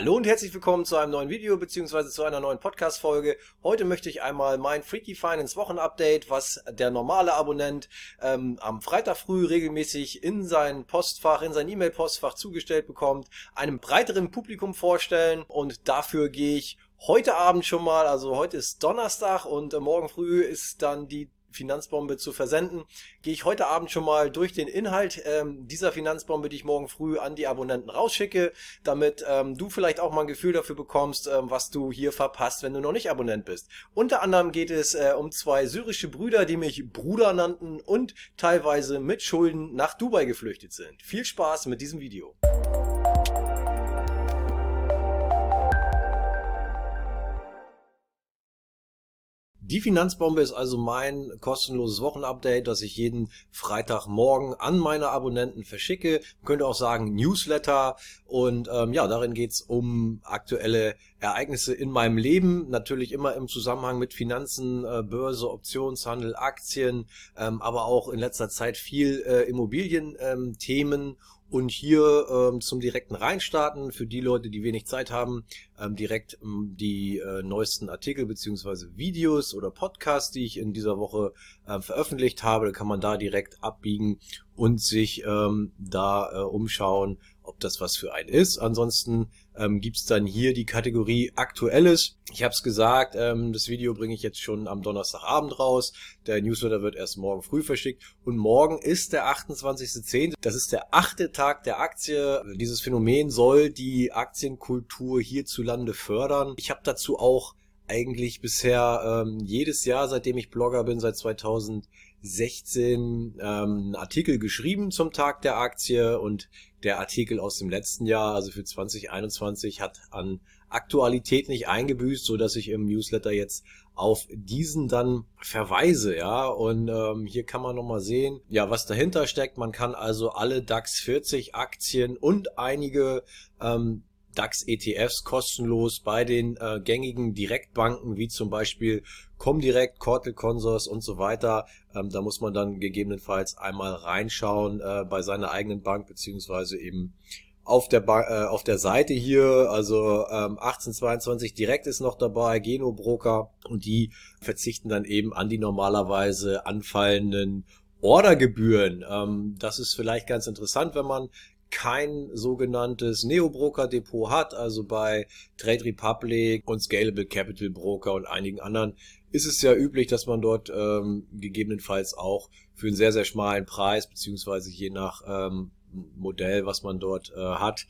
Hallo und herzlich willkommen zu einem neuen Video bzw. zu einer neuen Podcast-Folge. Heute möchte ich einmal mein Freaky Finance Wochenupdate, was der normale Abonnent ähm, am Freitag früh regelmäßig in sein Postfach, in sein E-Mail-Postfach zugestellt bekommt, einem breiteren Publikum vorstellen und dafür gehe ich heute Abend schon mal, also heute ist Donnerstag und äh, morgen früh ist dann die Finanzbombe zu versenden, gehe ich heute Abend schon mal durch den Inhalt ähm, dieser Finanzbombe, die ich morgen früh an die Abonnenten rausschicke, damit ähm, du vielleicht auch mal ein Gefühl dafür bekommst, ähm, was du hier verpasst, wenn du noch nicht Abonnent bist. Unter anderem geht es äh, um zwei syrische Brüder, die mich Bruder nannten und teilweise mit Schulden nach Dubai geflüchtet sind. Viel Spaß mit diesem Video. Die Finanzbombe ist also mein kostenloses Wochenupdate, das ich jeden Freitagmorgen an meine Abonnenten verschicke. Man könnte auch sagen Newsletter. Und ähm, ja, darin geht's um aktuelle Ereignisse in meinem Leben. Natürlich immer im Zusammenhang mit Finanzen, äh, Börse, Optionshandel, Aktien, ähm, aber auch in letzter Zeit viel äh, Immobilienthemen. Ähm, und hier ähm, zum direkten Reinstarten für die Leute, die wenig Zeit haben, ähm, direkt ähm, die äh, neuesten Artikel beziehungsweise Videos oder Podcasts, die ich in dieser Woche äh, veröffentlicht habe, kann man da direkt abbiegen und sich ähm, da äh, umschauen, ob das was für einen ist. Ansonsten ähm, gibt's dann hier die Kategorie Aktuelles. Ich habe es gesagt, ähm, das Video bringe ich jetzt schon am Donnerstagabend raus. Der Newsletter wird erst morgen früh verschickt. Und morgen ist der 28.10. Das ist der achte Tag der Aktie. Dieses Phänomen soll die Aktienkultur hierzulande fördern. Ich habe dazu auch eigentlich bisher ähm, jedes Jahr, seitdem ich Blogger bin, seit 2016, ähm, einen Artikel geschrieben zum Tag der Aktie und der Artikel aus dem letzten Jahr, also für 2021, hat an Aktualität nicht eingebüßt, so dass ich im Newsletter jetzt auf diesen dann verweise, ja. Und ähm, hier kann man nochmal sehen, ja, was dahinter steckt. Man kann also alle DAX 40 Aktien und einige ähm, DAX-ETFs kostenlos bei den äh, gängigen Direktbanken wie zum Beispiel Comdirect, Cortel Consors und so weiter. Ähm, da muss man dann gegebenenfalls einmal reinschauen äh, bei seiner eigenen Bank beziehungsweise eben auf der ba äh, auf der Seite hier, also ähm, 1822 direkt ist noch dabei, Geno Broker und die verzichten dann eben an die normalerweise anfallenden Ordergebühren. Ähm, das ist vielleicht ganz interessant, wenn man kein sogenanntes Neo-Broker-Depot hat, also bei Trade Republic und Scalable Capital Broker und einigen anderen ist es ja üblich, dass man dort ähm, gegebenenfalls auch für einen sehr, sehr schmalen Preis, beziehungsweise je nach ähm, Modell, was man dort äh, hat,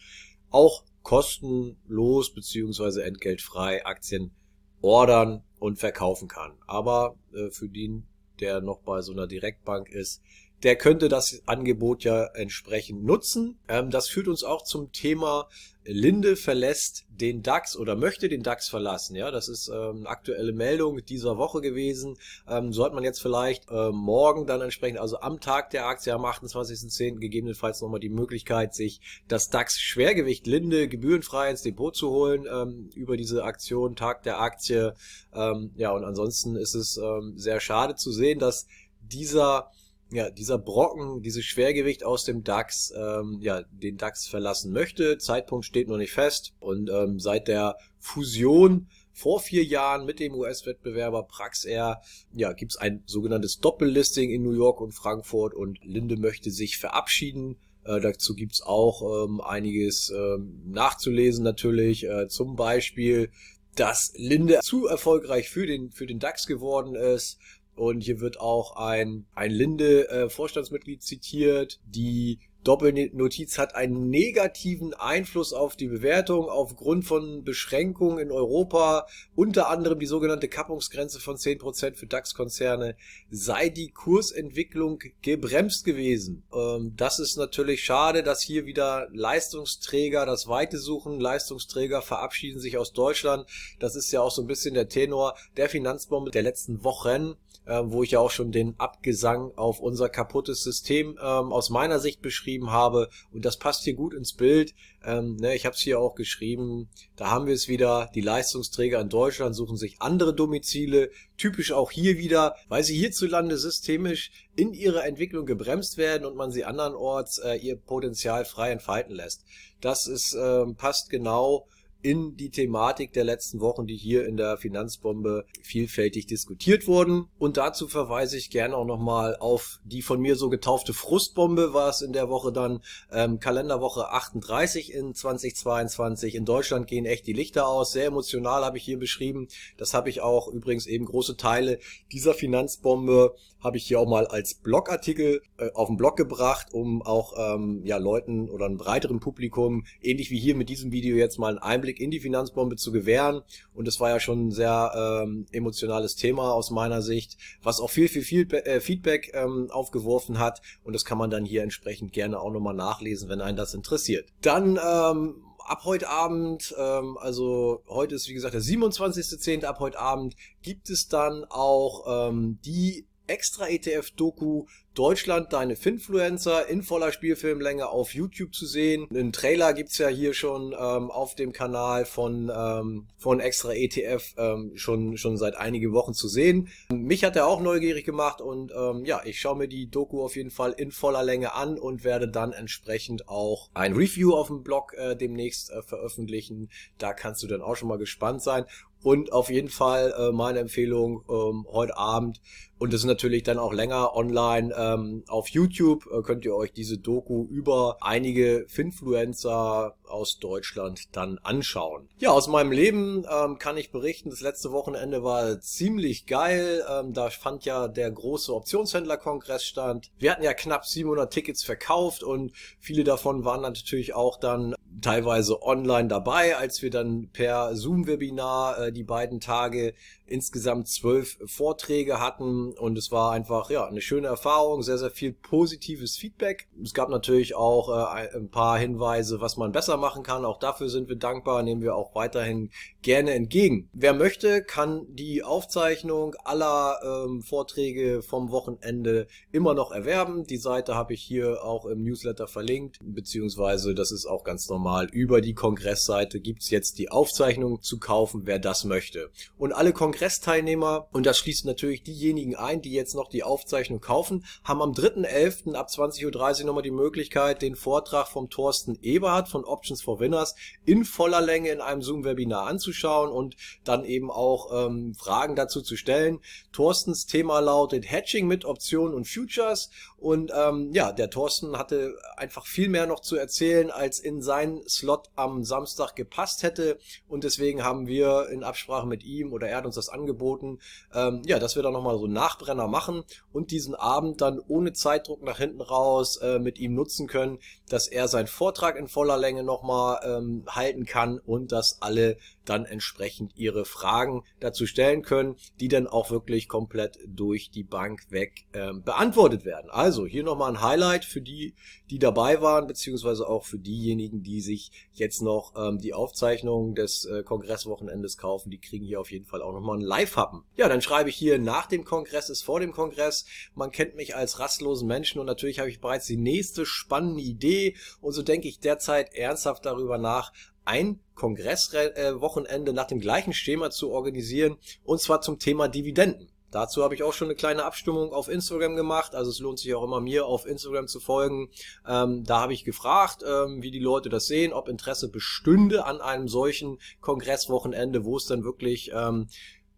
auch kostenlos beziehungsweise entgeltfrei Aktien ordern und verkaufen kann. Aber äh, für den, der noch bei so einer Direktbank ist, der könnte das Angebot ja entsprechend nutzen. Ähm, das führt uns auch zum Thema Linde verlässt den DAX oder möchte den DAX verlassen. Ja, das ist ähm, aktuelle Meldung dieser Woche gewesen. Ähm, so man jetzt vielleicht äh, morgen dann entsprechend, also am Tag der Aktie am 28.10. gegebenenfalls nochmal die Möglichkeit, sich das DAX Schwergewicht Linde gebührenfrei ins Depot zu holen ähm, über diese Aktion Tag der Aktie. Ähm, ja, und ansonsten ist es ähm, sehr schade zu sehen, dass dieser ja, dieser Brocken, dieses Schwergewicht aus dem DAX, ähm, ja, den DAX verlassen möchte. Zeitpunkt steht noch nicht fest. Und ähm, seit der Fusion vor vier Jahren mit dem US-Wettbewerber Praxair, ja, gibt's ein sogenanntes Doppellisting in New York und Frankfurt und Linde möchte sich verabschieden. Äh, dazu gibt's auch ähm, einiges ähm, nachzulesen natürlich. Äh, zum Beispiel, dass Linde zu erfolgreich für den, für den DAX geworden ist und hier wird auch ein, ein Linde-Vorstandsmitglied äh, zitiert, die Doppelnotiz hat einen negativen Einfluss auf die Bewertung aufgrund von Beschränkungen in Europa, unter anderem die sogenannte Kappungsgrenze von 10% für DAX-Konzerne, sei die Kursentwicklung gebremst gewesen. Ähm, das ist natürlich schade, dass hier wieder Leistungsträger das Weite suchen. Leistungsträger verabschieden sich aus Deutschland. Das ist ja auch so ein bisschen der Tenor der Finanzbombe der letzten Wochen äh, wo ich ja auch schon den Abgesang auf unser kaputtes System ähm, aus meiner Sicht beschrieben habe. Und das passt hier gut ins Bild. Ähm, ne, ich habe es hier auch geschrieben. Da haben wir es wieder. Die Leistungsträger in Deutschland suchen sich andere Domizile. Typisch auch hier wieder, weil sie hierzulande systemisch in ihrer Entwicklung gebremst werden und man sie andernorts äh, ihr Potenzial frei entfalten lässt. Das ist ähm, passt genau in die Thematik der letzten Wochen, die hier in der Finanzbombe vielfältig diskutiert wurden. Und dazu verweise ich gerne auch nochmal auf die von mir so getaufte Frustbombe, war es in der Woche dann ähm, Kalenderwoche 38 in 2022. In Deutschland gehen echt die Lichter aus. Sehr emotional habe ich hier beschrieben. Das habe ich auch übrigens eben große Teile dieser Finanzbombe habe ich hier auch mal als Blogartikel äh, auf den Blog gebracht, um auch ähm, ja Leuten oder einem breiteren Publikum ähnlich wie hier mit diesem Video jetzt mal einen Einblick in die Finanzbombe zu gewähren. Und das war ja schon ein sehr ähm, emotionales Thema aus meiner Sicht, was auch viel, viel, viel äh, Feedback ähm, aufgeworfen hat. Und das kann man dann hier entsprechend gerne auch nochmal nachlesen, wenn einen das interessiert. Dann ähm, ab heute Abend, ähm, also heute ist wie gesagt der 27.10. ab heute Abend, gibt es dann auch ähm, die extra ETF-Doku Deutschland, deine Finfluencer in voller Spielfilmlänge auf YouTube zu sehen. Einen Trailer gibt's ja hier schon ähm, auf dem Kanal von, ähm, von Extra ETF ähm, schon, schon seit einigen Wochen zu sehen. Mich hat er auch neugierig gemacht und ähm, ja, ich schaue mir die Doku auf jeden Fall in voller Länge an und werde dann entsprechend auch ein Review auf dem Blog äh, demnächst äh, veröffentlichen. Da kannst du dann auch schon mal gespannt sein. Und auf jeden Fall äh, meine Empfehlung ähm, heute Abend. Und das ist natürlich dann auch länger online ähm, auf YouTube. Äh, könnt ihr euch diese Doku über einige Finfluencer aus Deutschland dann anschauen. Ja, aus meinem Leben ähm, kann ich berichten, das letzte Wochenende war ziemlich geil. Ähm, da fand ja der große Optionshändlerkongress stand. Wir hatten ja knapp 700 Tickets verkauft und viele davon waren natürlich auch dann teilweise online dabei, als wir dann per Zoom-Webinar äh, die beiden Tage insgesamt zwölf Vorträge hatten und es war einfach ja eine schöne Erfahrung, sehr sehr viel positives Feedback. Es gab natürlich auch äh, ein paar Hinweise, was man besser machen kann. Auch dafür sind wir dankbar, nehmen wir auch weiterhin gerne entgegen. Wer möchte, kann die Aufzeichnung aller ähm, Vorträge vom Wochenende immer noch erwerben. Die Seite habe ich hier auch im Newsletter verlinkt, beziehungsweise das ist auch ganz normal. Über die Kongressseite gibt's jetzt die Aufzeichnung zu kaufen, wer das möchte. Und alle Kongressteilnehmer, und das schließt natürlich diejenigen ein, die jetzt noch die Aufzeichnung kaufen, haben am 3.11. ab 20.30 Uhr nochmal die Möglichkeit, den Vortrag vom Thorsten Eberhardt von Options for Winners in voller Länge in einem Zoom-Webinar anzuschauen und dann eben auch ähm, Fragen dazu zu stellen. Thorstens Thema lautet Hedging mit Optionen und Futures und ähm, ja, der Thorsten hatte einfach viel mehr noch zu erzählen, als in seinen Slot am Samstag gepasst hätte und deswegen haben wir in Absprache mit ihm oder er hat uns das angeboten, ähm, ja, dass wir da nochmal so einen Nachbrenner machen und diesen Abend dann ohne Zeitdruck nach hinten raus äh, mit ihm nutzen können, dass er seinen Vortrag in voller Länge nochmal ähm, halten kann und dass alle dann entsprechend ihre Fragen dazu stellen können, die dann auch wirklich komplett durch die Bank weg ähm, beantwortet werden. Also hier nochmal ein Highlight für die, die dabei waren, beziehungsweise auch für diejenigen, die sich jetzt noch ähm, die Aufzeichnung des äh, Kongresswochenendes kaufen. Die kriegen hier auf jeden Fall auch nochmal einen Live-Happen. Ja, dann schreibe ich hier nach dem Kongress ist vor dem Kongress. Man kennt mich als rastlosen Menschen und natürlich habe ich bereits die nächste spannende Idee und so denke ich derzeit ernsthaft darüber nach, ein Kongresswochenende nach dem gleichen Schema zu organisieren, und zwar zum Thema Dividenden. Dazu habe ich auch schon eine kleine Abstimmung auf Instagram gemacht. Also es lohnt sich auch immer mir auf Instagram zu folgen. Ähm, da habe ich gefragt, ähm, wie die Leute das sehen, ob Interesse bestünde an einem solchen Kongresswochenende, wo es dann wirklich ähm,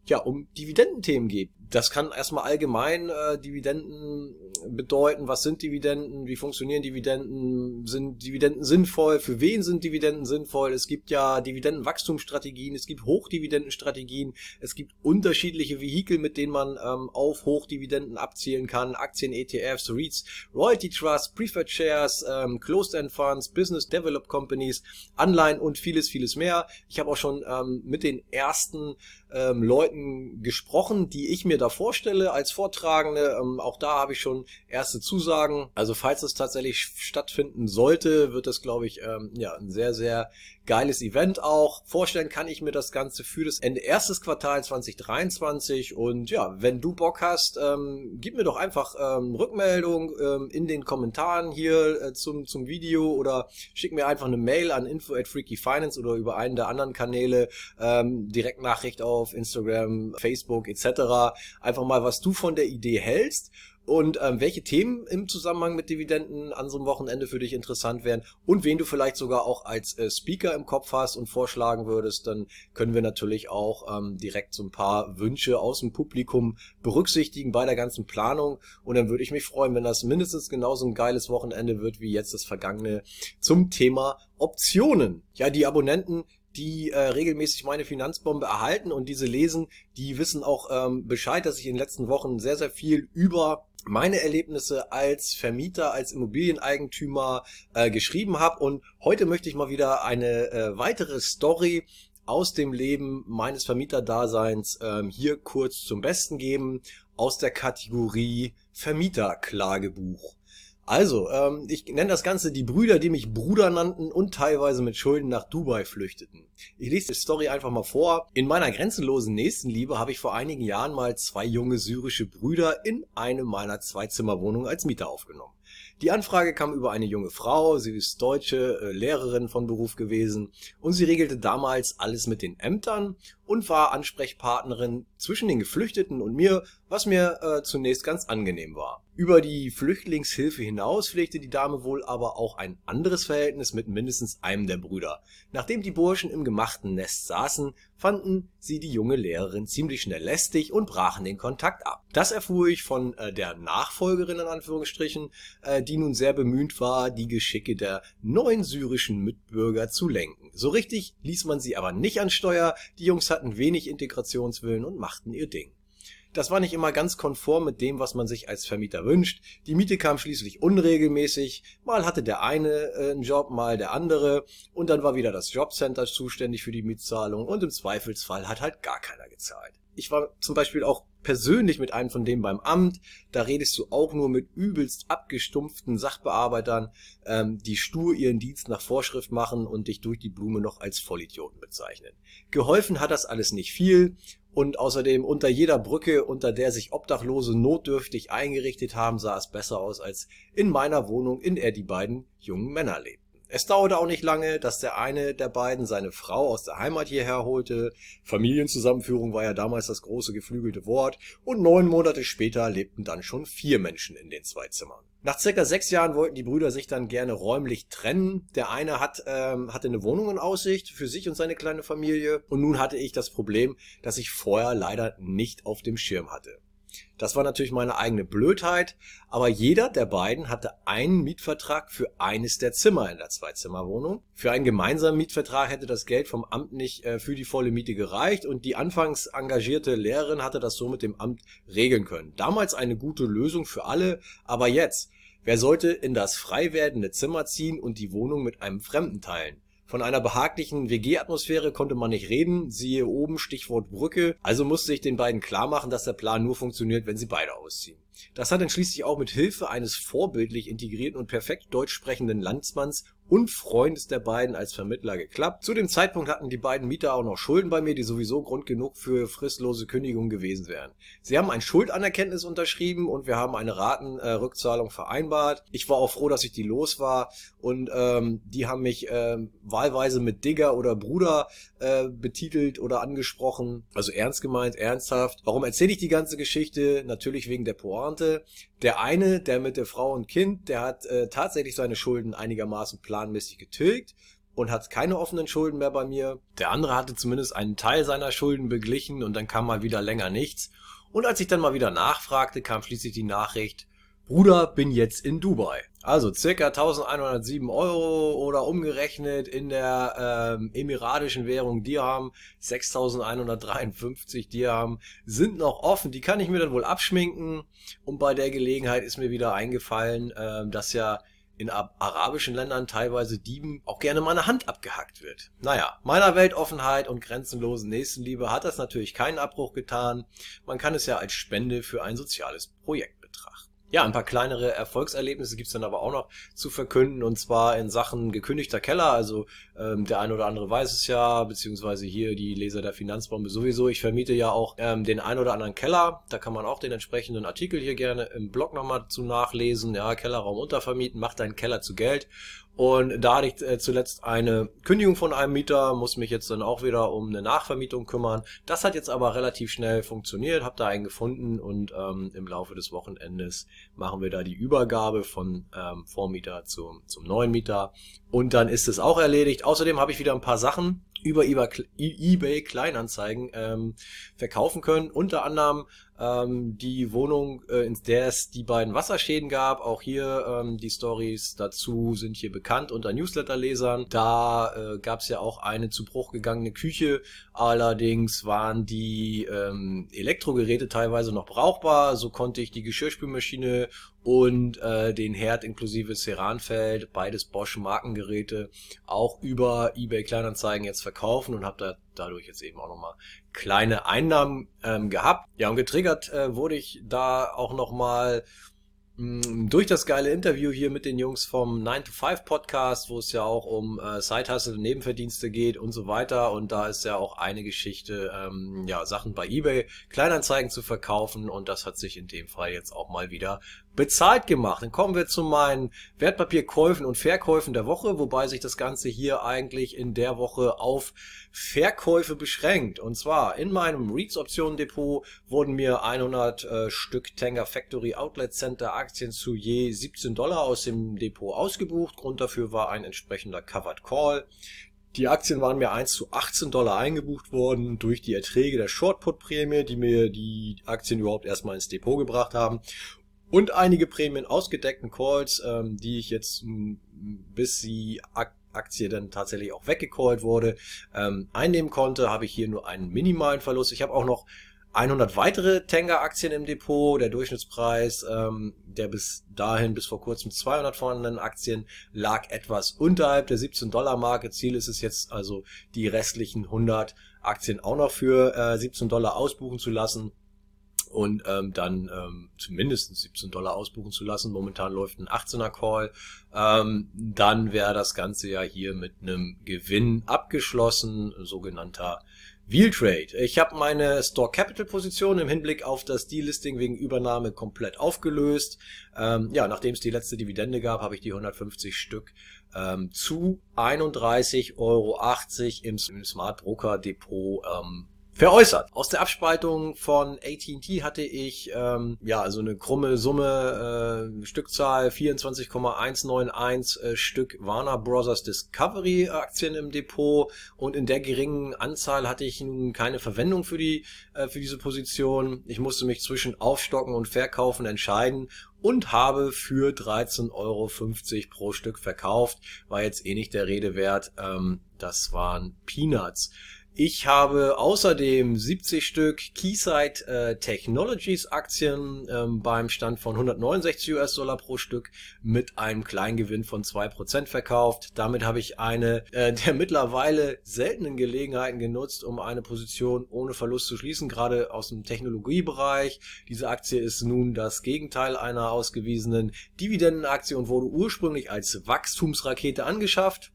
ja um Dividendenthemen geht das kann erstmal allgemein äh, Dividenden bedeuten. Was sind Dividenden? Wie funktionieren Dividenden? Sind Dividenden sinnvoll? Für wen sind Dividenden sinnvoll? Es gibt ja Dividendenwachstumsstrategien, es gibt Hochdividendenstrategien, es gibt unterschiedliche Vehikel, mit denen man ähm, auf Hochdividenden abzielen kann. Aktien, ETFs, REITs, Royalty Trusts, Preferred Shares, ähm, Closed-End Funds, Business Developed Companies, Anleihen und vieles, vieles mehr. Ich habe auch schon ähm, mit den ersten ähm, Leuten gesprochen, die ich mir da vorstelle als Vortragende. Ähm, auch da habe ich schon erste Zusagen. Also falls es tatsächlich stattfinden sollte, wird das, glaube ich, ähm, ja, ein sehr, sehr geiles Event auch. Vorstellen kann ich mir das Ganze für das Ende erstes Quartal 2023. Und ja, wenn du Bock hast, ähm, gib mir doch einfach ähm, Rückmeldung ähm, in den Kommentaren hier äh, zum, zum Video oder schick mir einfach eine Mail an info at Freaky Finance oder über einen der anderen Kanäle, ähm, Direktnachricht auf Instagram, Facebook etc. einfach mal, was du von der Idee hältst und ähm, welche Themen im Zusammenhang mit Dividenden an so einem Wochenende für dich interessant wären und wen du vielleicht sogar auch als äh, Speaker im Kopf hast und vorschlagen würdest, dann können wir natürlich auch ähm, direkt so ein paar Wünsche aus dem Publikum berücksichtigen bei der ganzen Planung und dann würde ich mich freuen, wenn das mindestens genauso ein geiles Wochenende wird wie jetzt das vergangene zum Thema Optionen. Ja, die Abonnenten, die äh, regelmäßig meine Finanzbombe erhalten und diese lesen, die wissen auch ähm, Bescheid, dass ich in den letzten Wochen sehr, sehr viel über meine Erlebnisse als Vermieter, als Immobilieneigentümer äh, geschrieben habe. Und heute möchte ich mal wieder eine äh, weitere Story aus dem Leben meines Vermieterdaseins ähm, hier kurz zum Besten geben aus der Kategorie Vermieterklagebuch. Also, ähm, ich nenne das Ganze die Brüder, die mich Bruder nannten und teilweise mit Schulden nach Dubai flüchteten. Ich lese die Story einfach mal vor. In meiner grenzenlosen Nächstenliebe habe ich vor einigen Jahren mal zwei junge syrische Brüder in eine meiner Zweizimmerwohnungen als Mieter aufgenommen. Die Anfrage kam über eine junge Frau, sie ist deutsche äh, Lehrerin von Beruf gewesen und sie regelte damals alles mit den Ämtern und war Ansprechpartnerin zwischen den Geflüchteten und mir, was mir äh, zunächst ganz angenehm war. Über die Flüchtlingshilfe hinaus pflegte die Dame wohl aber auch ein anderes Verhältnis mit mindestens einem der Brüder. Nachdem die Burschen im gemachten Nest saßen, fanden sie die junge Lehrerin ziemlich schnell lästig und brachen den Kontakt ab. Das erfuhr ich von äh, der Nachfolgerin in Anführungsstrichen, äh, die nun sehr bemüht war, die Geschicke der neuen syrischen Mitbürger zu lenken. So richtig ließ man sie aber nicht an Steuer, die Jungs hatten wenig Integrationswillen und machten ihr Ding. Das war nicht immer ganz konform mit dem, was man sich als Vermieter wünscht. Die Miete kam schließlich unregelmäßig. Mal hatte der eine äh, einen Job, mal der andere. Und dann war wieder das Jobcenter zuständig für die Mietzahlung. Und im Zweifelsfall hat halt gar keiner gezahlt. Ich war zum Beispiel auch persönlich mit einem von denen beim Amt. Da redest du auch nur mit übelst abgestumpften Sachbearbeitern, ähm, die stur ihren Dienst nach Vorschrift machen und dich durch die Blume noch als Vollidioten bezeichnen. Geholfen hat das alles nicht viel. Und außerdem unter jeder Brücke, unter der sich Obdachlose notdürftig eingerichtet haben, sah es besser aus als in meiner Wohnung, in der die beiden jungen Männer lebten. Es dauerte auch nicht lange, dass der eine der beiden seine Frau aus der Heimat hierher holte. Familienzusammenführung war ja damals das große geflügelte Wort. Und neun Monate später lebten dann schon vier Menschen in den zwei Zimmern. Nach circa sechs Jahren wollten die Brüder sich dann gerne räumlich trennen. Der eine hat, ähm, hatte eine Wohnung in Aussicht für sich und seine kleine Familie. Und nun hatte ich das Problem, dass ich vorher leider nicht auf dem Schirm hatte. Das war natürlich meine eigene Blödheit, aber jeder der beiden hatte einen Mietvertrag für eines der Zimmer in der Zweizimmerwohnung. Für einen gemeinsamen Mietvertrag hätte das Geld vom Amt nicht äh, für die volle Miete gereicht und die anfangs engagierte Lehrerin hatte das so mit dem Amt regeln können. Damals eine gute Lösung für alle, aber jetzt, wer sollte in das frei werdende Zimmer ziehen und die Wohnung mit einem Fremden teilen? Von einer behaglichen WG-Atmosphäre konnte man nicht reden, siehe oben Stichwort Brücke, also musste ich den beiden klar machen, dass der Plan nur funktioniert, wenn sie beide ausziehen. Das hat dann schließlich auch mit Hilfe eines vorbildlich integrierten und perfekt deutsch sprechenden Landsmanns und Freundes der beiden als Vermittler geklappt. Zu dem Zeitpunkt hatten die beiden Mieter auch noch Schulden bei mir, die sowieso Grund genug für fristlose Kündigung gewesen wären. Sie haben ein Schuldanerkenntnis unterschrieben und wir haben eine Ratenrückzahlung äh, vereinbart. Ich war auch froh, dass ich die los war und ähm, die haben mich äh, wahlweise mit Digger oder Bruder äh, betitelt oder angesprochen. Also ernst gemeint, ernsthaft. Warum erzähle ich die ganze Geschichte? Natürlich wegen der Pointe. Der eine, der mit der Frau und Kind, der hat äh, tatsächlich seine Schulden einigermaßen planmäßig getilgt und hat keine offenen Schulden mehr bei mir. Der andere hatte zumindest einen Teil seiner Schulden beglichen und dann kam mal wieder länger nichts. Und als ich dann mal wieder nachfragte, kam schließlich die Nachricht, Bruder, bin jetzt in Dubai. Also circa 1107 Euro oder umgerechnet in der ähm, emiratischen Währung Dirham 6153 Dirham sind noch offen. Die kann ich mir dann wohl abschminken. Und bei der Gelegenheit ist mir wieder eingefallen, ähm, dass ja in arabischen Ländern teilweise Dieben auch gerne mal eine Hand abgehackt wird. Naja, meiner Weltoffenheit und grenzenlosen Nächstenliebe hat das natürlich keinen Abbruch getan. Man kann es ja als Spende für ein soziales Projekt. Ja, ein paar kleinere Erfolgserlebnisse gibt's dann aber auch noch zu verkünden und zwar in Sachen gekündigter Keller. Also ähm, der eine oder andere weiß es ja, beziehungsweise hier die Leser der Finanzbombe sowieso. Ich vermiete ja auch ähm, den ein oder anderen Keller. Da kann man auch den entsprechenden Artikel hier gerne im Blog nochmal zu nachlesen. Ja, Kellerraum untervermieten, macht deinen Keller zu Geld. Und da hatte ich äh, zuletzt eine Kündigung von einem Mieter, muss mich jetzt dann auch wieder um eine Nachvermietung kümmern. Das hat jetzt aber relativ schnell funktioniert, habe da einen gefunden und ähm, im Laufe des Wochenendes machen wir da die Übergabe von ähm, Vormieter zum, zum neuen Mieter. Und dann ist es auch erledigt. Außerdem habe ich wieder ein paar Sachen über eBay Kleinanzeigen ähm, verkaufen können. Unter anderem ähm, die Wohnung, äh, in der es die beiden Wasserschäden gab. Auch hier ähm, die Stories dazu sind hier bekannt unter Newsletterlesern. Da äh, gab es ja auch eine zu Bruch gegangene Küche. Allerdings waren die ähm, Elektrogeräte teilweise noch brauchbar. So konnte ich die Geschirrspülmaschine und äh, den Herd inklusive Ceranfeld, beides Bosch Markengeräte, auch über eBay Kleinanzeigen jetzt verkaufen und habe da dadurch jetzt eben auch nochmal kleine Einnahmen ähm, gehabt. Ja, und getriggert äh, wurde ich da auch nochmal mm, durch das geile Interview hier mit den Jungs vom 9 to 5 Podcast, wo es ja auch um äh, Sidehustle, Nebenverdienste geht und so weiter. Und da ist ja auch eine Geschichte, ähm, ja, Sachen bei eBay, Kleinanzeigen zu verkaufen. Und das hat sich in dem Fall jetzt auch mal wieder bezahlt gemacht. Dann kommen wir zu meinen Wertpapierkäufen und Verkäufen der Woche, wobei sich das Ganze hier eigentlich in der Woche auf Verkäufe beschränkt. Und zwar in meinem REITs Optionen Depot wurden mir 100 äh, Stück Tanger Factory Outlet Center Aktien zu je 17 Dollar aus dem Depot ausgebucht. Grund dafür war ein entsprechender Covered Call. Die Aktien waren mir 1 zu 18 Dollar eingebucht worden durch die Erträge der Shortput-Prämie, die mir die Aktien überhaupt erstmal ins Depot gebracht haben und einige Prämien ausgedeckten Calls, ähm, die ich jetzt bis die Aktie dann tatsächlich auch weggecallt wurde, ähm, einnehmen konnte, habe ich hier nur einen minimalen Verlust. Ich habe auch noch 100 weitere Tenga-Aktien im Depot. Der Durchschnittspreis ähm, der bis dahin, bis vor kurzem 200 vorhandenen Aktien, lag etwas unterhalb der 17-Dollar-Marke. Ziel ist es jetzt also, die restlichen 100 Aktien auch noch für äh, 17 Dollar ausbuchen zu lassen und ähm, dann ähm, zumindest 17 Dollar ausbuchen zu lassen. Momentan läuft ein 18er Call. Ähm, dann wäre das Ganze ja hier mit einem Gewinn abgeschlossen, sogenannter Wheel Trade. Ich habe meine Store Capital Position im Hinblick auf das Delisting wegen Übernahme komplett aufgelöst. Ähm, ja, nachdem es die letzte Dividende gab, habe ich die 150 Stück ähm, zu 31,80 Euro im, im Smart Broker Depot ähm, veräußert. Aus der Abspaltung von AT&T hatte ich ähm, ja also eine krumme Summe, äh, Stückzahl 24,191 äh, Stück Warner Brothers Discovery Aktien im Depot und in der geringen Anzahl hatte ich nun keine Verwendung für die äh, für diese Position. Ich musste mich zwischen Aufstocken und Verkaufen entscheiden und habe für 13,50 Euro pro Stück verkauft. War jetzt eh nicht der Rede wert. Ähm, das waren Peanuts. Ich habe außerdem 70 Stück Keyside äh, Technologies Aktien ähm, beim Stand von 169 US-Dollar pro Stück mit einem Kleingewinn von 2% verkauft. Damit habe ich eine äh, der mittlerweile seltenen Gelegenheiten genutzt, um eine Position ohne Verlust zu schließen, gerade aus dem Technologiebereich. Diese Aktie ist nun das Gegenteil einer ausgewiesenen Dividendenaktie und wurde ursprünglich als Wachstumsrakete angeschafft.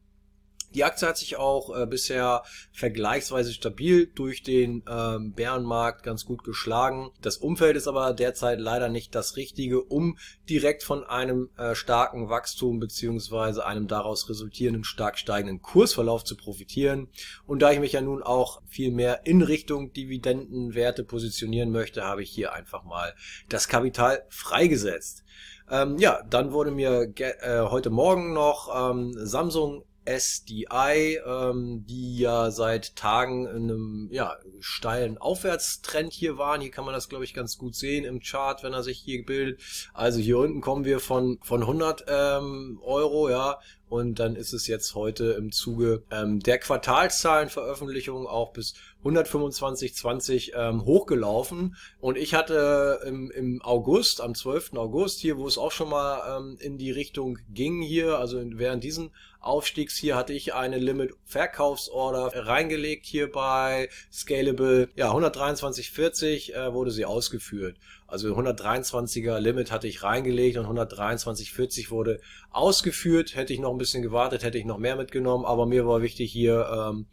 Die Aktie hat sich auch äh, bisher vergleichsweise stabil durch den ähm, Bärenmarkt ganz gut geschlagen. Das Umfeld ist aber derzeit leider nicht das richtige, um direkt von einem äh, starken Wachstum beziehungsweise einem daraus resultierenden stark steigenden Kursverlauf zu profitieren. Und da ich mich ja nun auch viel mehr in Richtung Dividendenwerte positionieren möchte, habe ich hier einfach mal das Kapital freigesetzt. Ähm, ja, dann wurde mir äh, heute Morgen noch ähm, Samsung SDI, ähm, die ja seit Tagen in einem ja, steilen Aufwärtstrend hier waren. Hier kann man das, glaube ich, ganz gut sehen im Chart, wenn er sich hier bildet. Also hier unten kommen wir von, von 100 ähm, Euro, ja, und dann ist es jetzt heute im Zuge ähm, der Quartalszahlenveröffentlichung auch bis 125,20 ähm, hochgelaufen. Und ich hatte im, im August, am 12. August hier, wo es auch schon mal ähm, in die Richtung ging hier, also während diesen Aufstiegs hier hatte ich eine Limit Verkaufsorder reingelegt hier bei Scalable. Ja, 123,40 äh, wurde sie ausgeführt. Also 123er Limit hatte ich reingelegt und 123,40 wurde ausgeführt. Hätte ich noch ein bisschen gewartet, hätte ich noch mehr mitgenommen, aber mir war wichtig hier ähm,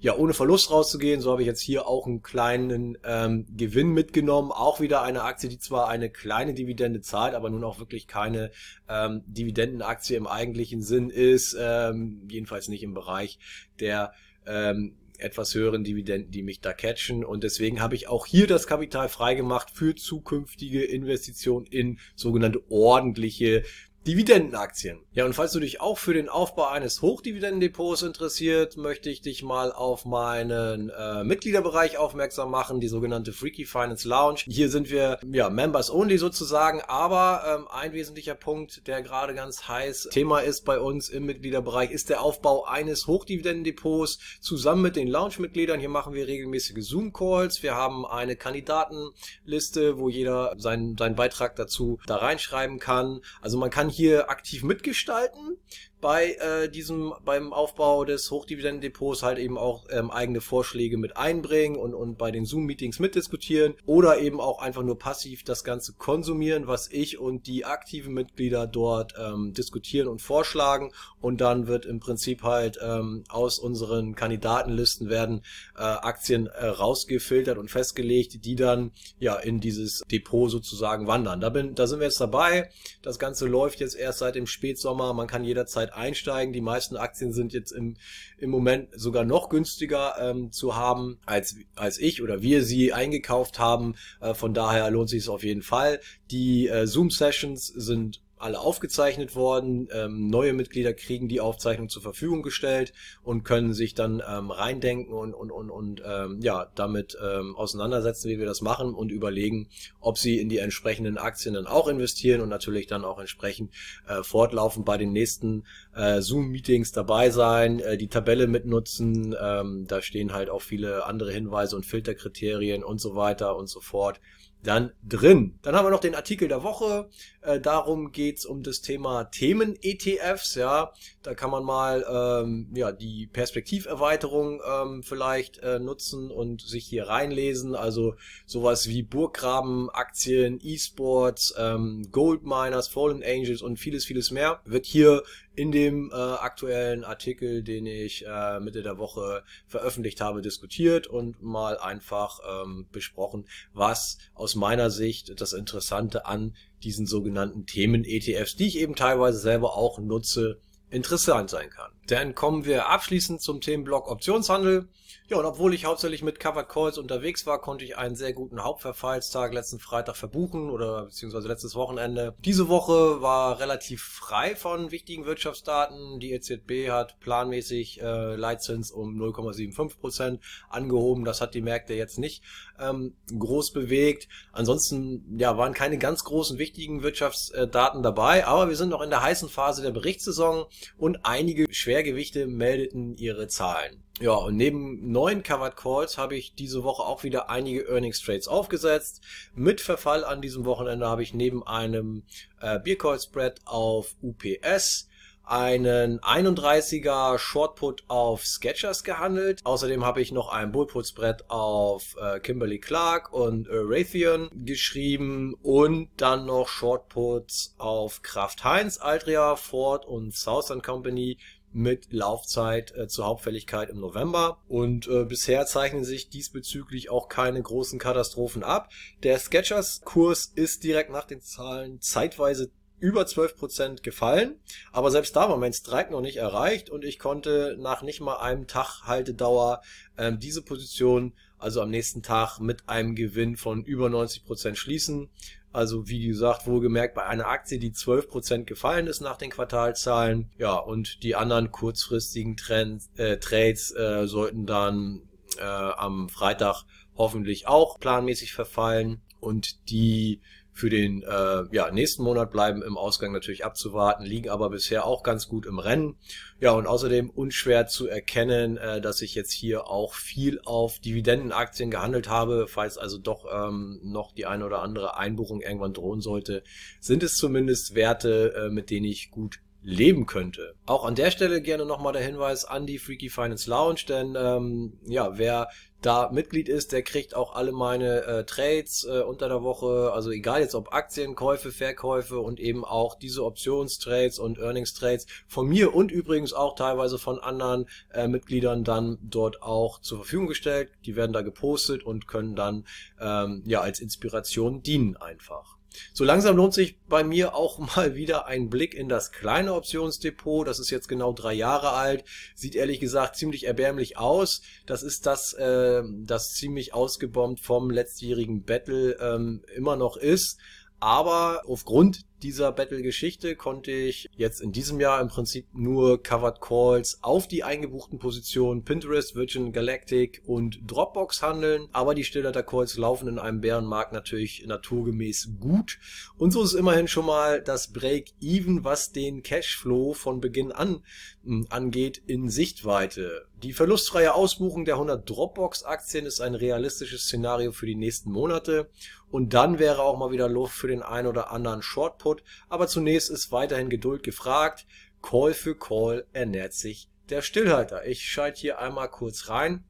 ja ohne Verlust rauszugehen. So habe ich jetzt hier auch einen kleinen ähm, Gewinn mitgenommen. Auch wieder eine Aktie, die zwar eine kleine Dividende zahlt, aber nun auch wirklich keine ähm, Dividendenaktie im eigentlichen Sinn ist. Ähm, jedenfalls nicht im Bereich der ähm, etwas höheren Dividenden, die mich da catchen. Und deswegen habe ich auch hier das Kapital freigemacht für zukünftige Investitionen in sogenannte ordentliche Dividendenaktien. Ja, und falls du dich auch für den Aufbau eines Hochdividendendepots interessiert, möchte ich dich mal auf meinen äh, Mitgliederbereich aufmerksam machen, die sogenannte Freaky Finance Lounge. Hier sind wir ja Members only sozusagen, aber ähm, ein wesentlicher Punkt, der gerade ganz heiß Thema ist bei uns im Mitgliederbereich, ist der Aufbau eines Hochdividendendepots zusammen mit den Lounge-Mitgliedern. Hier machen wir regelmäßige Zoom-Calls. Wir haben eine Kandidatenliste, wo jeder seinen, seinen Beitrag dazu da reinschreiben kann. Also man kann hier aktiv mitgestalten bei äh, diesem beim Aufbau des Hochdividendendepots halt eben auch ähm, eigene Vorschläge mit einbringen und und bei den Zoom Meetings mitdiskutieren oder eben auch einfach nur passiv das ganze konsumieren, was ich und die aktiven Mitglieder dort ähm, diskutieren und vorschlagen und dann wird im Prinzip halt ähm, aus unseren Kandidatenlisten werden äh, Aktien äh, rausgefiltert und festgelegt, die dann ja in dieses Depot sozusagen wandern. Da bin da sind wir jetzt dabei. Das ganze läuft jetzt erst seit dem Spätsommer. Man kann jederzeit jederzeit einsteigen. Die meisten Aktien sind jetzt im, im Moment sogar noch günstiger ähm, zu haben, als, als ich oder wir sie eingekauft haben. Äh, von daher lohnt sich es auf jeden Fall. Die äh, Zoom-Sessions sind alle aufgezeichnet worden. Ähm, neue Mitglieder kriegen die Aufzeichnung zur Verfügung gestellt und können sich dann ähm, reindenken und, und, und, und ähm, ja, damit ähm, auseinandersetzen, wie wir das machen und überlegen, ob sie in die entsprechenden Aktien dann auch investieren und natürlich dann auch entsprechend äh, fortlaufend bei den nächsten äh, Zoom-Meetings dabei sein, äh, die Tabelle mitnutzen. Ähm, da stehen halt auch viele andere Hinweise und Filterkriterien und so weiter und so fort dann drin. Dann haben wir noch den Artikel der Woche. Äh, darum geht's um das Thema Themen-ETFs. Ja, da kann man mal ähm, ja die Perspektiverweiterung ähm, vielleicht äh, nutzen und sich hier reinlesen. Also sowas wie Burggraben-Aktien, E-Sports, ähm, Gold Miners, Fallen Angels und vieles, vieles mehr wird hier in dem äh, aktuellen Artikel, den ich äh, Mitte der Woche veröffentlicht habe, diskutiert und mal einfach ähm, besprochen, was aus meiner Sicht das Interessante an diesen sogenannten Themen-ETFs, die ich eben teilweise selber auch nutze, interessant sein kann. Dann kommen wir abschließend zum Themenblock Optionshandel. Ja, und obwohl ich hauptsächlich mit Covered Calls unterwegs war, konnte ich einen sehr guten Hauptverfallstag letzten Freitag verbuchen oder beziehungsweise letztes Wochenende. Diese Woche war relativ frei von wichtigen Wirtschaftsdaten. Die EZB hat planmäßig äh, Leitzins um 0,75 Prozent angehoben. Das hat die Märkte jetzt nicht ähm, groß bewegt. Ansonsten ja, waren keine ganz großen wichtigen Wirtschaftsdaten dabei, aber wir sind noch in der heißen Phase der Berichtssaison und einige Schwergewichte meldeten ihre Zahlen. Ja, und neben neuen Covered Calls habe ich diese Woche auch wieder einige Earnings Trades aufgesetzt. Mit Verfall an diesem Wochenende habe ich neben einem äh, Beer Call Spread auf UPS einen 31er Shortput auf Sketchers gehandelt. Außerdem habe ich noch ein Bullput Spread auf äh, Kimberly Clark und äh, Raytheon geschrieben und dann noch Shortputs auf Kraft Heinz, Altria, Ford und Southern Company mit Laufzeit äh, zur Hauptfälligkeit im November. Und äh, bisher zeichnen sich diesbezüglich auch keine großen Katastrophen ab. Der Sketchers-Kurs ist direkt nach den Zahlen zeitweise über 12% gefallen, aber selbst da war mein Strike noch nicht erreicht und ich konnte nach nicht mal einem Tag Haltedauer ähm, diese Position, also am nächsten Tag mit einem Gewinn von über 90% schließen. Also wie gesagt, wohlgemerkt bei einer Aktie, die 12% gefallen ist nach den Quartalzahlen. Ja, und die anderen kurzfristigen Trends, äh, Trades äh, sollten dann äh, am Freitag hoffentlich auch planmäßig verfallen. Und die für den äh, ja, nächsten Monat bleiben im Ausgang natürlich abzuwarten, liegen aber bisher auch ganz gut im Rennen. Ja, und außerdem unschwer zu erkennen, äh, dass ich jetzt hier auch viel auf Dividendenaktien gehandelt habe. Falls also doch ähm, noch die eine oder andere Einbuchung irgendwann drohen sollte, sind es zumindest Werte, äh, mit denen ich gut leben könnte. Auch an der Stelle gerne nochmal der Hinweis an die Freaky Finance Lounge, denn ähm, ja, wer da Mitglied ist, der kriegt auch alle meine äh, Trades äh, unter der Woche, also egal jetzt ob Aktienkäufe, Verkäufe und eben auch diese Optionstrades und Earnings-Trades von mir und übrigens auch teilweise von anderen äh, Mitgliedern dann dort auch zur Verfügung gestellt. Die werden da gepostet und können dann ähm, ja als Inspiration dienen einfach. So langsam lohnt sich bei mir auch mal wieder ein Blick in das kleine Optionsdepot. Das ist jetzt genau drei Jahre alt. Sieht ehrlich gesagt ziemlich erbärmlich aus. Das ist das, äh, das ziemlich ausgebombt vom letztjährigen Battle ähm, immer noch ist. Aber aufgrund dieser Battle-Geschichte konnte ich jetzt in diesem Jahr im Prinzip nur Covered Calls auf die eingebuchten Positionen Pinterest, Virgin Galactic und Dropbox handeln. Aber die Stillleiter Calls laufen in einem Bärenmarkt natürlich naturgemäß gut. Und so ist immerhin schon mal das Break-Even, was den Cashflow von Beginn an hm, angeht, in Sichtweite. Die verlustfreie Ausbuchung der 100 Dropbox-Aktien ist ein realistisches Szenario für die nächsten Monate. Und dann wäre auch mal wieder Luft für den ein oder anderen Short Output, aber zunächst ist weiterhin Geduld gefragt. Call für Call ernährt sich der Stillhalter. Ich schalte hier einmal kurz rein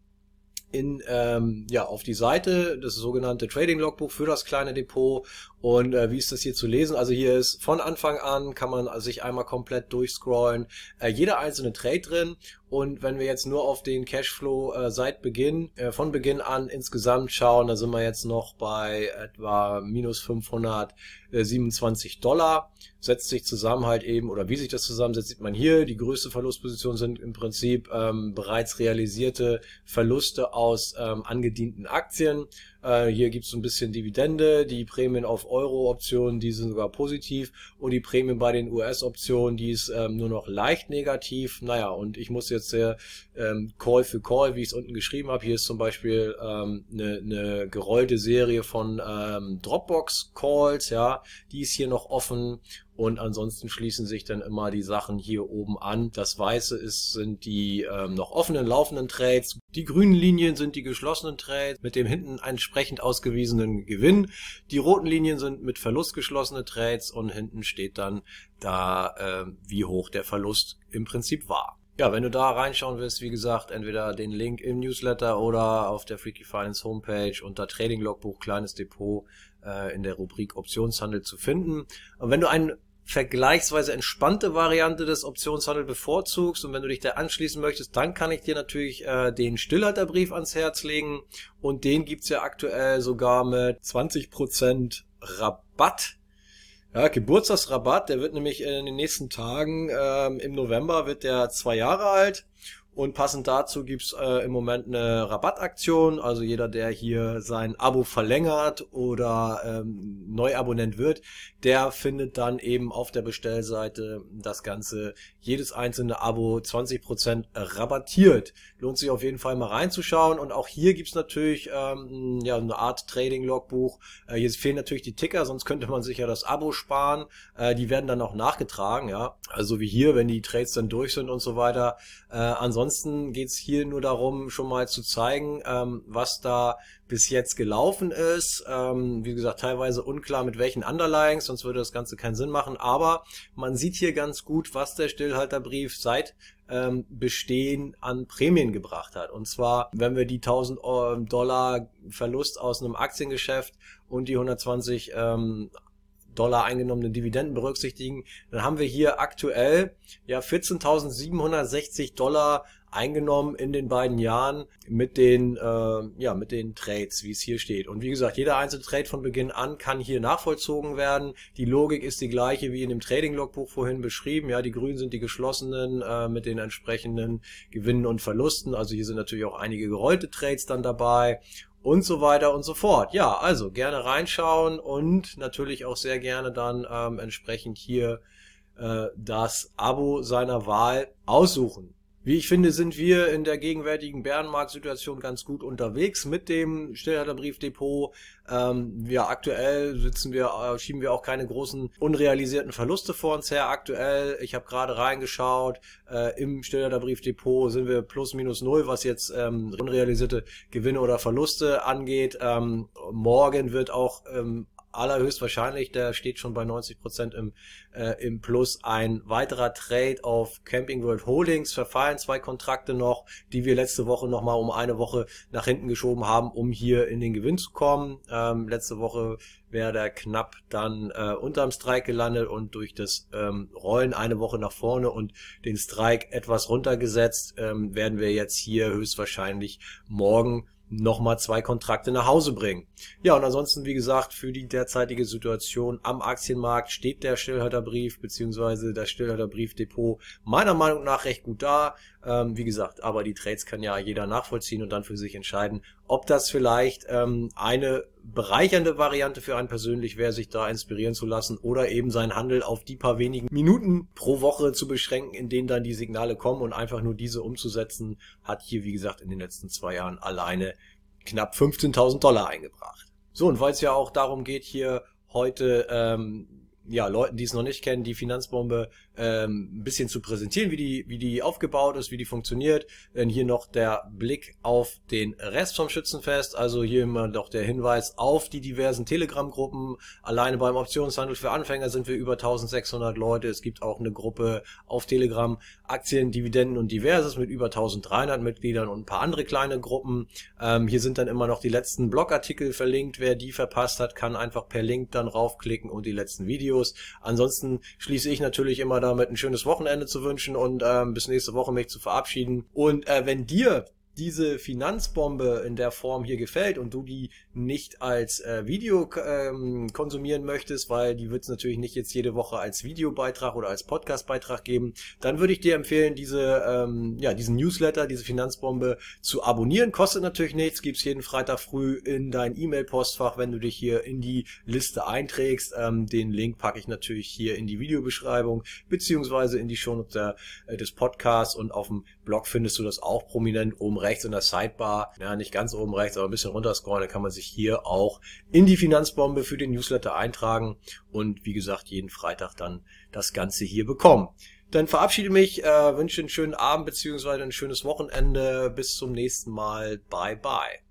in ähm, ja auf die Seite das sogenannte Trading Logbuch für das kleine Depot und äh, wie ist das hier zu lesen? Also hier ist von Anfang an kann man sich einmal komplett durchscrollen, äh, jeder einzelne Trade drin und wenn wir jetzt nur auf den Cashflow äh, seit Beginn, äh, von Beginn an insgesamt schauen, da sind wir jetzt noch bei etwa minus 527 Dollar. Setzt sich zusammen halt eben, oder wie sich das zusammensetzt, sieht man hier. Die größte Verlustposition sind im Prinzip ähm, bereits realisierte Verluste aus ähm, angedienten Aktien. Äh, hier gibt es so ein bisschen Dividende, die Prämien auf Euro-Optionen, die sind sogar positiv. Und die Prämien bei den US-Optionen, die ist ähm, nur noch leicht negativ. Naja, und ich muss jetzt äh, ähm, Call für Call, wie ich es unten geschrieben habe, hier ist zum Beispiel ähm, eine, eine gerollte Serie von ähm, Dropbox-Calls, ja, die ist hier noch offen und ansonsten schließen sich dann immer die Sachen hier oben an. Das weiße ist, sind die ähm, noch offenen, laufenden Trades. Die grünen Linien sind die geschlossenen Trades mit dem hinten entsprechend ausgewiesenen Gewinn. Die roten Linien sind mit Verlust geschlossene Trades und hinten steht dann da, äh, wie hoch der Verlust im Prinzip war. Ja, wenn du da reinschauen willst, wie gesagt, entweder den Link im Newsletter oder auf der Freaky Finance Homepage unter Trading Logbuch Kleines Depot äh, in der Rubrik Optionshandel zu finden. Und wenn du einen vergleichsweise entspannte Variante des Optionshandels bevorzugst. Und wenn du dich da anschließen möchtest, dann kann ich dir natürlich äh, den Stillhalterbrief ans Herz legen. Und den gibt's ja aktuell sogar mit 20% Rabatt. Ja, Geburtstagsrabatt, der wird nämlich in den nächsten Tagen, ähm, im November wird der zwei Jahre alt und passend dazu gibt's äh, im Moment eine Rabattaktion. Also jeder, der hier sein Abo verlängert oder ähm, Neuabonnent wird, der findet dann eben auf der Bestellseite das Ganze, jedes einzelne Abo 20% rabattiert. Lohnt sich auf jeden Fall mal reinzuschauen. Und auch hier gibt's natürlich ähm, ja, eine Art Trading-Logbuch. Äh, hier fehlen natürlich die Ticker, sonst könnte man sich ja das Abo sparen. Äh, die werden dann auch nachgetragen, ja. Also wie hier, wenn die Trades dann durch sind und so weiter. Äh, ansonsten ansonsten geht es hier nur darum, schon mal zu zeigen, ähm, was da bis jetzt gelaufen ist. Ähm, wie gesagt, teilweise unklar mit welchen Underlyings, sonst würde das Ganze keinen Sinn machen. Aber man sieht hier ganz gut, was der Stillhalterbrief seit ähm, Bestehen an Prämien gebracht hat. Und zwar, wenn wir die 1000 Dollar Verlust aus einem Aktiengeschäft und die 120 ähm, Dollar eingenommene Dividenden berücksichtigen, dann haben wir hier aktuell ja 14.760 Dollar eingenommen in den beiden Jahren mit den, äh, ja, mit den Trades, wie es hier steht. Und wie gesagt, jeder einzelne Trade von Beginn an kann hier nachvollzogen werden. Die Logik ist die gleiche wie in dem Trading-Logbuch vorhin beschrieben. Ja, die grünen sind die geschlossenen äh, mit den entsprechenden Gewinnen und Verlusten. Also hier sind natürlich auch einige gerollte Trades dann dabei und so weiter und so fort. Ja, also gerne reinschauen und natürlich auch sehr gerne dann ähm, entsprechend hier äh, das Abo seiner Wahl aussuchen. Wie ich finde, sind wir in der gegenwärtigen Bärenmarktsituation ganz gut unterwegs mit dem Stillhalterbriefdepot. Ähm, ja, aktuell sitzen wir, äh, schieben wir auch keine großen unrealisierten Verluste vor uns her. Aktuell, ich habe gerade reingeschaut, äh, im Stillhalterbriefdepot sind wir plus minus null, was jetzt ähm, unrealisierte Gewinne oder Verluste angeht. Ähm, morgen wird auch ähm, allerhöchstwahrscheinlich, der steht schon bei 90 Prozent im, äh, im Plus. Ein weiterer Trade auf Camping World Holdings verfallen zwei Kontrakte noch, die wir letzte Woche noch mal um eine Woche nach hinten geschoben haben, um hier in den Gewinn zu kommen. Ähm, letzte Woche wäre der knapp dann äh, unterm Strike gelandet und durch das ähm, Rollen eine Woche nach vorne und den Strike etwas runtergesetzt, ähm, werden wir jetzt hier höchstwahrscheinlich morgen nochmal zwei Kontrakte nach Hause bringen. Ja, und ansonsten, wie gesagt, für die derzeitige Situation am Aktienmarkt steht der Stillhalterbrief beziehungsweise das Stillhalterbriefdepot meiner Meinung nach recht gut da. Ähm, wie gesagt, aber die Trades kann ja jeder nachvollziehen und dann für sich entscheiden, ob das vielleicht ähm, eine bereichernde Variante für einen persönlich wäre, sich da inspirieren zu lassen oder eben seinen Handel auf die paar wenigen Minuten pro Woche zu beschränken, in denen dann die Signale kommen und einfach nur diese umzusetzen, hat hier, wie gesagt, in den letzten zwei Jahren alleine knapp 15.000 Dollar eingebracht. So, und weil es ja auch darum geht, hier heute ähm, ja, Leuten, die es noch nicht kennen, die Finanzbombe ähm, ein bisschen zu präsentieren, wie die, wie die aufgebaut ist, wie die funktioniert. Denn hier noch der Blick auf den Rest vom Schützenfest. Also hier immer noch der Hinweis auf die diversen Telegram-Gruppen. Alleine beim Optionshandel für Anfänger sind wir über 1600 Leute. Es gibt auch eine Gruppe auf Telegram Aktien, Dividenden und Diverses mit über 1300 Mitgliedern und ein paar andere kleine Gruppen. Ähm, hier sind dann immer noch die letzten Blogartikel verlinkt. Wer die verpasst hat, kann einfach per Link dann raufklicken und die letzten Videos. Ansonsten schließe ich natürlich immer damit ein schönes Wochenende zu wünschen und ähm, bis nächste Woche mich zu verabschieden. Und äh, wenn dir diese Finanzbombe in der Form hier gefällt und du die nicht als äh, Video ähm, konsumieren möchtest, weil die wird es natürlich nicht jetzt jede Woche als Videobeitrag oder als Podcastbeitrag geben, dann würde ich dir empfehlen, diese ähm, ja diesen Newsletter, diese Finanzbombe zu abonnieren. Kostet natürlich nichts, gibt's jeden Freitag früh in dein E-Mail-Postfach, wenn du dich hier in die Liste einträgst. Ähm, den Link packe ich natürlich hier in die Videobeschreibung beziehungsweise in die Shownotes äh, des Podcasts und auf dem Blog findest du das auch prominent oben rechts in der Sidebar. Ja, nicht ganz oben rechts, aber ein bisschen runterscrollen, dann kann man sich hier auch in die Finanzbombe für den Newsletter eintragen und wie gesagt jeden Freitag dann das Ganze hier bekommen. Dann verabschiede mich, äh, wünsche einen schönen Abend beziehungsweise ein schönes Wochenende. Bis zum nächsten Mal. Bye bye.